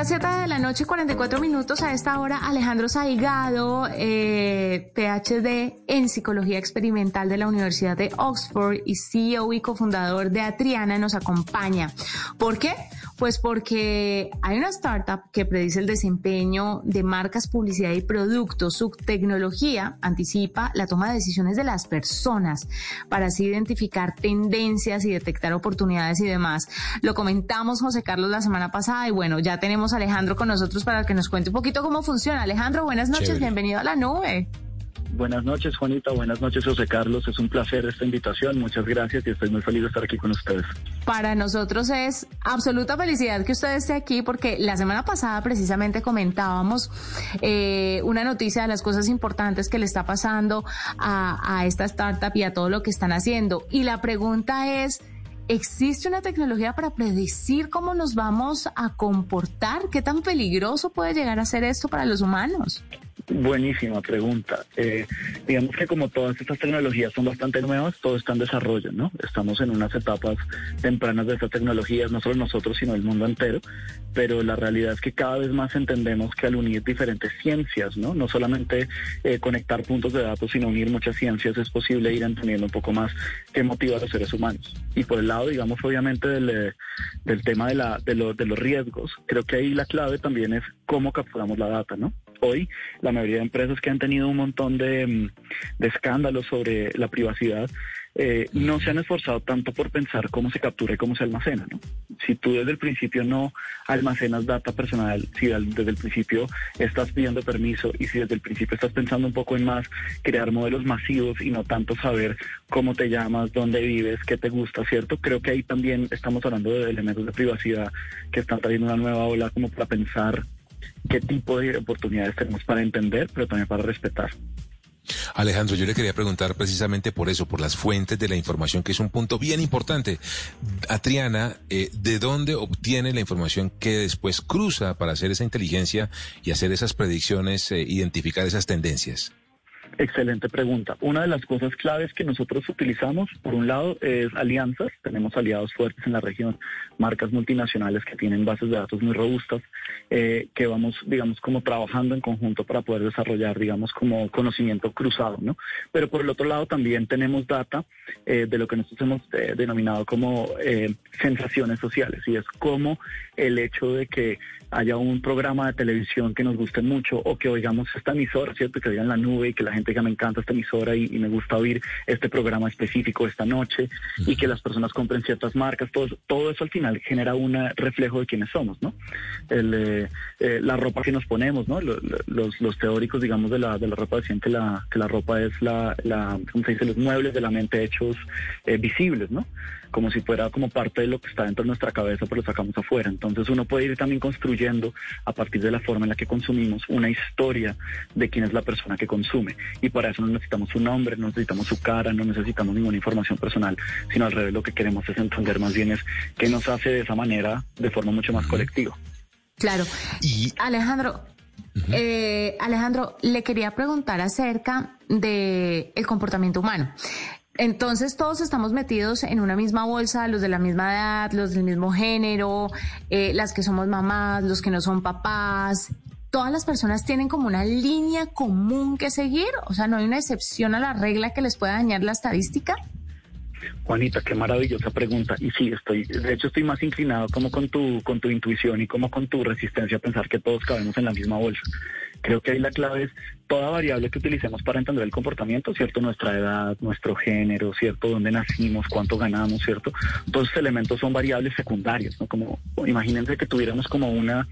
las 7 de la noche, 44 minutos a esta hora, Alejandro Saigado, eh, PhD en Psicología Experimental de la Universidad de Oxford y CEO y cofundador de Atriana, nos acompaña. ¿Por qué? Pues porque hay una startup que predice el desempeño de marcas, publicidad y productos. Su tecnología anticipa la toma de decisiones de las personas para así identificar tendencias y detectar oportunidades y demás. Lo comentamos, José Carlos, la semana pasada y bueno, ya tenemos a Alejandro con nosotros para que nos cuente un poquito cómo funciona. Alejandro, buenas noches, bienvenido a la nube. Buenas noches, Juanita. Buenas noches, José Carlos. Es un placer esta invitación. Muchas gracias y estoy muy feliz de estar aquí con ustedes. Para nosotros es absoluta felicidad que usted esté aquí porque la semana pasada precisamente comentábamos eh, una noticia de las cosas importantes que le está pasando a, a esta startup y a todo lo que están haciendo. Y la pregunta es... ¿Existe una tecnología para predecir cómo nos vamos a comportar? ¿Qué tan peligroso puede llegar a ser esto para los humanos? Buenísima pregunta. Eh, digamos que como todas estas tecnologías son bastante nuevas, todo está en desarrollo, ¿no? Estamos en unas etapas tempranas de estas tecnologías, no solo nosotros, sino el mundo entero, pero la realidad es que cada vez más entendemos que al unir diferentes ciencias, ¿no? No solamente eh, conectar puntos de datos, sino unir muchas ciencias, es posible ir entendiendo un poco más qué motiva a los seres humanos. Y por el lado, digamos, obviamente del, eh, tema de, la, de, de los riesgos, creo que ahí la clave también es cómo capturamos la data, ¿no? Hoy la mayoría de empresas que han tenido un montón de, mm, escándalos sobre la privacidad eh, no se han esforzado tanto por pensar cómo se captura y cómo se almacena. Si tú desde el principio no almacenas data personal, si desde el principio estás pidiendo permiso y si desde el principio estás pensando un poco en más crear modelos masivos y no tanto saber cómo te llamas, dónde vives, qué te gusta, ¿cierto? Creo que ahí también estamos hablando de elementos de privacidad que están trayendo una nueva ola como para pensar qué tipo de oportunidades tenemos para entender, pero también para respetar. Alejandro, yo le quería preguntar precisamente por eso, por las fuentes de la información, que es un punto bien importante. Atriana, eh, ¿de dónde obtiene la información que después cruza para hacer esa inteligencia y hacer esas predicciones, eh, identificar esas tendencias? Excelente pregunta. Una de las cosas claves que nosotros utilizamos, por un lado, es alianzas. Tenemos aliados fuertes en la región, marcas multinacionales que tienen bases de datos muy robustas, eh, que vamos, digamos, como trabajando en conjunto para poder desarrollar, digamos, como conocimiento cruzado, ¿no? Pero por el otro lado también tenemos data eh, de lo que nosotros hemos eh, denominado como sensaciones sociales, y es como el hecho de que haya un programa de televisión que nos guste mucho o que oigamos esta emisora, ¿cierto? Que oigan la nube y que la gente diga me encanta esta emisora y, me gusta oír este programa específico esta noche y que las personas compren ciertas marcas, todo eso, todo eso al final genera un reflejo de quiénes somos, ¿no? Eh, eh, la ropa que nos ponemos, ¿no? Los, los, teóricos, digamos, de la, de la ropa decían que la, que la ropa es la, la, ¿cómo se dice? Los muebles de la mente hechos eh, visibles, ¿no? como si fuera como parte de lo que está dentro de nuestra cabeza, pero lo sacamos afuera. Entonces uno puede ir también construyendo a partir de la forma en la que consumimos una historia de quién es la persona que consume. Y para eso no necesitamos su nombre, no necesitamos su cara, no necesitamos ninguna información personal, sino al revés lo que queremos es entender más bien es qué nos hace de esa manera de forma mucho más colectiva. Claro. Y Alejandro, eh, Alejandro, le quería preguntar acerca del el comportamiento humano. Entonces todos estamos metidos en una misma bolsa, los de la misma edad, los del mismo género, eh, las que somos mamás, los que no son papás. Todas las personas tienen como una línea común que seguir, o sea, no hay una excepción a la regla que les pueda dañar la estadística. Juanita, qué maravillosa pregunta. Y sí, estoy, de hecho estoy más inclinado como con tu, con tu intuición y como con tu resistencia a pensar que todos cabemos en la misma bolsa. Creo que ahí la clave es toda variable que utilicemos para entender el comportamiento, ¿cierto? Nuestra edad, nuestro género, ¿cierto? Dónde nacimos, cuánto ganamos, ¿cierto? Todos esos elementos son variables secundarias, ¿no? Como, imagínense que tuviéramos como una,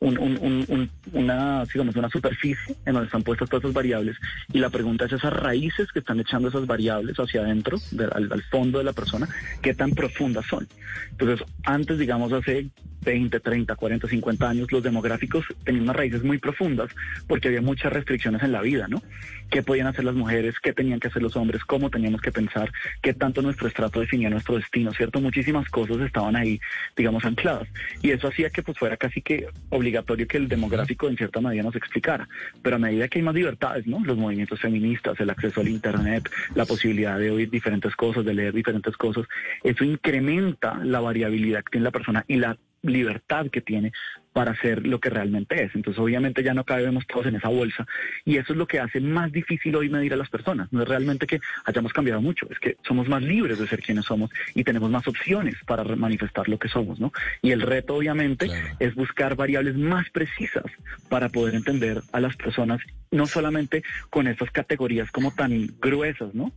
una, digamos, una superficie en donde están puestas todas esas variables y la pregunta es esas raíces que están echando esas variables hacia adentro, al, al, fondo de la persona, ¿qué tan profundas son? Entonces, antes, digamos, hace 20, 30, 40, 50 años, los demográficos tenían unas raíces muy profundas porque había muchas restricciones en la vida, ¿no? ¿Qué podían hacer las mujeres? ¿Qué tenían que hacer los hombres? ¿Cómo teníamos que pensar? ¿Qué tanto nuestro estrato definía nuestro destino? ¿Cierto? Muchísimas cosas estaban ahí, digamos, ancladas. Y eso hacía que pues fuera casi que obligatorio que el demográfico en cierta medida nos explicara. Pero a medida que hay más libertades, ¿no? Los movimientos feministas, el acceso al Internet, la posibilidad de oír diferentes cosas, de leer diferentes cosas, eso incrementa la variabilidad que tiene la persona y la libertad que tiene para ser lo que realmente es. Entonces, obviamente ya no cabemos todos en esa bolsa y eso es lo que hace más difícil hoy medir a las personas. No es realmente que hayamos cambiado mucho, es que somos más libres de ser quienes somos y tenemos más opciones para manifestar lo que somos, ¿no? Y el reto, obviamente, es buscar variables más precisas para poder entender a las personas, no solamente con estas categorías como tan gruesas, ¿no?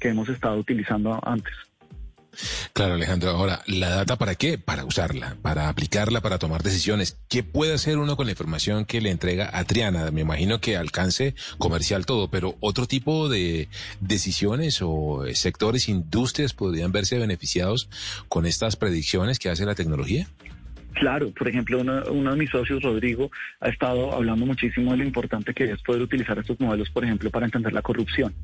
Que hemos estado utilizando antes. Claro, Alejandro. Ahora, ¿la data para qué? Para usarla, para aplicarla, para tomar decisiones. ¿Qué puede hacer uno con la información que le entrega a Triana? Me imagino que alcance comercial todo, pero otro tipo de decisiones o sectores, industrias podrían verse beneficiados con estas predicciones que hace la tecnología. Claro, por ejemplo, uno, de mis socios, Rodrigo, ha estado hablando muchísimo de lo importante que es poder utilizar estos modelos, por ejemplo, para entender la corrupción.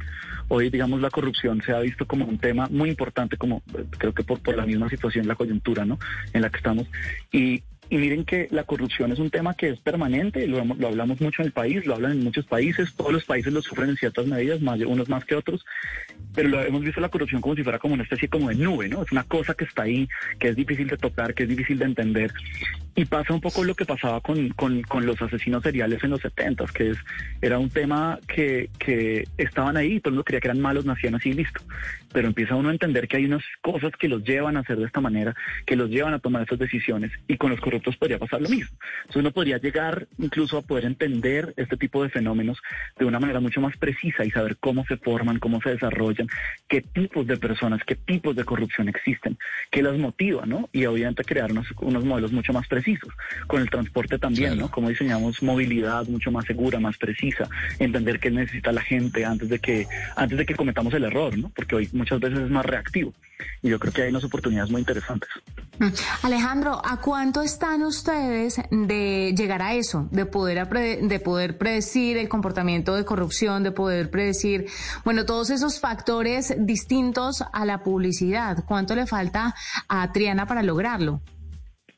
Hoy, digamos, la corrupción se ha visto como un tema muy importante, como creo que por, por la misma situación, la coyuntura, ¿no? En la que estamos. Y y miren que la corrupción es un tema que es permanente, lo, lo, hablamos mucho en el país, lo hablan en muchos países, todos los países lo sufren en ciertas medidas, más, unos más que otros, pero lo, hemos visto la corrupción como si fuera como una especie como de nube, ¿no? Es una cosa que está ahí, que es difícil de tocar, que es difícil de entender. Y pasa un poco lo que pasaba con, con, con los asesinos seriales en los 70, que es, era un tema que, que estaban ahí, todo el mundo creía que eran malos, nacían así y listo. Pero empieza uno a entender que hay unas cosas que los llevan a hacer de esta manera, que los llevan a tomar estas decisiones, y con los corruptos podría pasar lo mismo. Entonces uno podría llegar incluso a poder entender este tipo de fenómenos de una manera mucho más precisa y saber cómo se forman, cómo se desarrollan, qué tipos de personas, qué tipos de corrupción existen, qué las motiva, ¿no? Y obviamente crear unos, unos modelos mucho más precisos con el transporte también, ¿no? Cómo diseñamos movilidad mucho más segura, más precisa, entender qué necesita la gente antes de que antes de que cometamos el error, ¿no? Porque hoy muchas veces es más reactivo. Y yo creo que hay unas oportunidades muy interesantes. Mm. Alejandro, ¿a cuánto están ustedes de llegar a eso, de poder de poder predecir el comportamiento de corrupción, de poder predecir, bueno, todos esos factores distintos a la publicidad? ¿Cuánto le falta a Triana para lograrlo?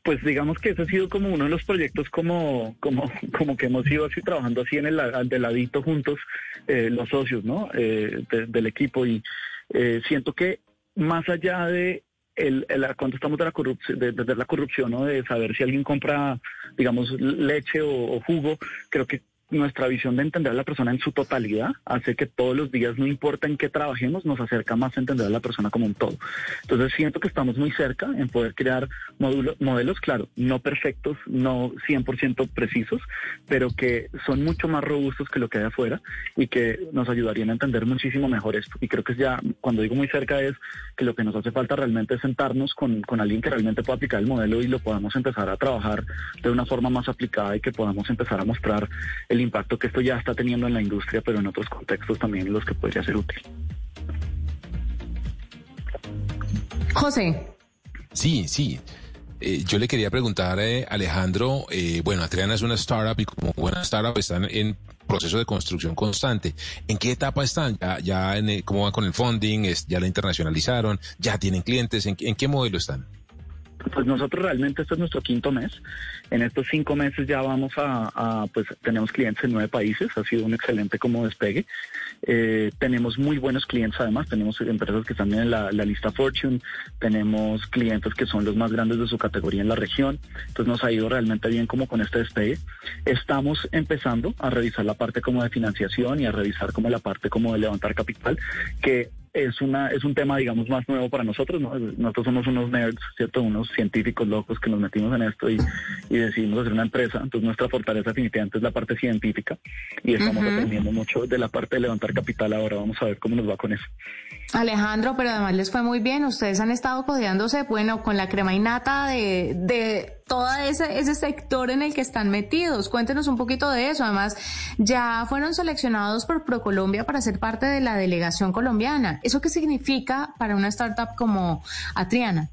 pues digamos que ese ha sido como uno de los proyectos como, como, como que hemos ido así trabajando así en el de ladito juntos, eh, los socios, ¿no? Eh, del equipo y eh, siento que más allá de el, el cuando estamos de la corrupción, de, la corrupción, ¿no? De saber si alguien compra, digamos, leche o jugo, creo que nuestra visión de entender a la persona en su totalidad hace que todos los días, no importa en qué trabajemos, nos acerca más a entender a la persona como un todo. Entonces siento que estamos muy cerca en poder crear modelos, claro, no perfectos, no 100% precisos, pero que son mucho más robustos que lo que hay afuera y que nos ayudarían a entender muchísimo mejor esto. Y creo que ya, cuando digo muy cerca, es que lo que nos hace falta realmente es sentarnos con, con alguien que realmente pueda aplicar el modelo y lo podamos empezar a trabajar de una forma más aplicada y que podamos empezar a mostrar el el impacto que esto ya está teniendo en la industria, pero en otros contextos también los que podría ser útil. José. Sí, sí. Eh, yo le quería preguntar, eh, Alejandro, eh, bueno, Atriana es una startup y como buena startup están en proceso de construcción constante. ¿En qué etapa están? ¿Ya, ya en cómo van con el funding? ¿Ya la internacionalizaron? ¿Ya tienen clientes? ¿En, en qué modelo están? Pues nosotros realmente este es nuestro quinto mes. En estos cinco meses ya vamos a, pues tenemos clientes en nueve países, ha sido un excelente como despegue. Eh, tenemos muy buenos clientes además, tenemos empresas que están en la, lista Fortune, tenemos clientes que son los más grandes de su categoría en la región, entonces nos ha ido realmente bien como con este despegue. Estamos empezando a revisar la parte como de financiación y a revisar como la parte como de levantar capital, que es una es un tema digamos más nuevo para nosotros nosotros somos unos nerds cierto unos científicos locos que nos metimos en esto y, decidimos hacer una empresa. Entonces nuestra fortaleza definitivamente es la parte científica y estamos aprendiendo mucho de la parte de levantar capital ahora. Vamos a ver cómo nos va con eso Alejandro pero además les fue muy bien ustedes han estado codeándose bueno con la crema innata de, de todo ese, ese sector en el que están metidos. Cuéntenos un poquito de eso. Además, ya fueron seleccionados por ProColombia para ser parte de la delegación colombiana. ¿Eso qué significa para una startup como Atriana?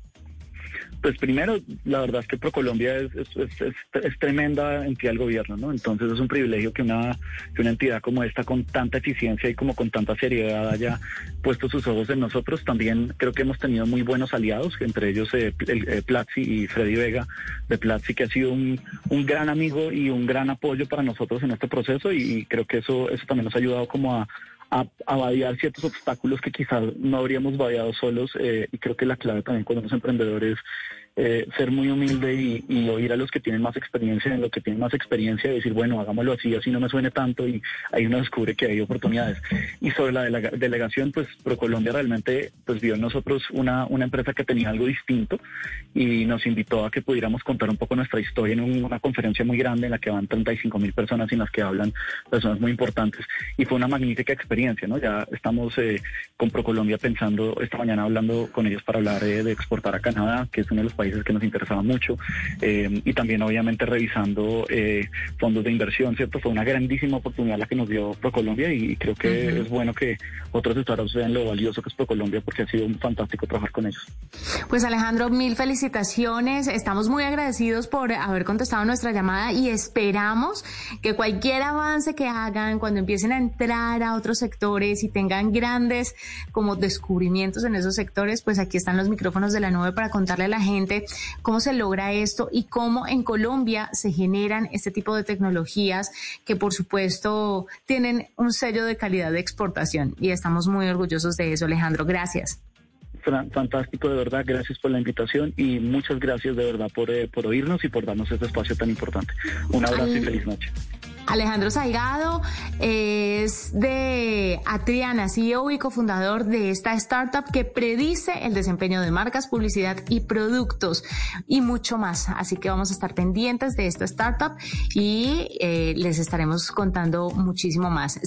Pues primero, la verdad es que ProColombia es, es, es, es, tremenda entidad del gobierno, ¿no? Entonces es un privilegio que una, que una entidad como esta, con tanta eficiencia y como con tanta seriedad, haya puesto sus ojos en nosotros. También creo que hemos tenido muy buenos aliados, entre ellos eh, eh, Platzi y Freddy Vega de Platzi, que ha sido un, un gran amigo y un gran apoyo para nosotros en este proceso y creo que eso, eso también nos ha ayudado como a a, a ciertos obstáculos que quizás no habríamos vadeado solos eh, y creo que la clave también cuando somos emprendedores eh, ser muy humilde y, oír a los que tienen más experiencia, en lo que tienen más experiencia, y decir, bueno, hagámoslo así, así no me suene tanto y ahí uno descubre que hay oportunidades. Y sobre la delegación, pues ProColombia realmente pues vio en nosotros una, una empresa que tenía algo distinto y nos invitó a que pudiéramos contar un poco nuestra historia en una conferencia muy grande en la que van 35 mil personas y en las que hablan personas muy importantes. Y fue una magnífica experiencia, ¿no? Ya estamos eh, con ProColombia pensando, esta mañana hablando con ellos para hablar eh, de exportar a Canadá, que es uno de los países que nos interesaba mucho, eh, y también obviamente revisando fondos de inversión, ¿cierto? Fue una grandísima oportunidad la que nos dio ProColombia y creo que es bueno que otros startups vean lo valioso que es ProColombia porque ha sido un fantástico trabajar con ellos. Pues Alejandro, mil felicitaciones. Estamos muy agradecidos por haber contestado nuestra llamada y esperamos que cualquier avance que hagan cuando empiecen a entrar a otros sectores y tengan grandes como descubrimientos en esos sectores, pues aquí están los micrófonos de la nube para contarle a la gente cómo se logra esto y cómo en Colombia se generan este tipo de tecnologías que por supuesto tienen un sello de calidad de exportación y estamos muy orgullosos de eso, Alejandro. Gracias fantástico, de verdad. Gracias por la invitación y muchas gracias de verdad por, eh, por oírnos y por darnos este espacio tan importante. Un abrazo y feliz noche. Alejandro Salgado es de Atriana, CEO y cofundador de esta startup que predice el desempeño de marcas, publicidad y productos y mucho más. Así que vamos a estar pendientes de esta startup y eh, les estaremos contando muchísimo más.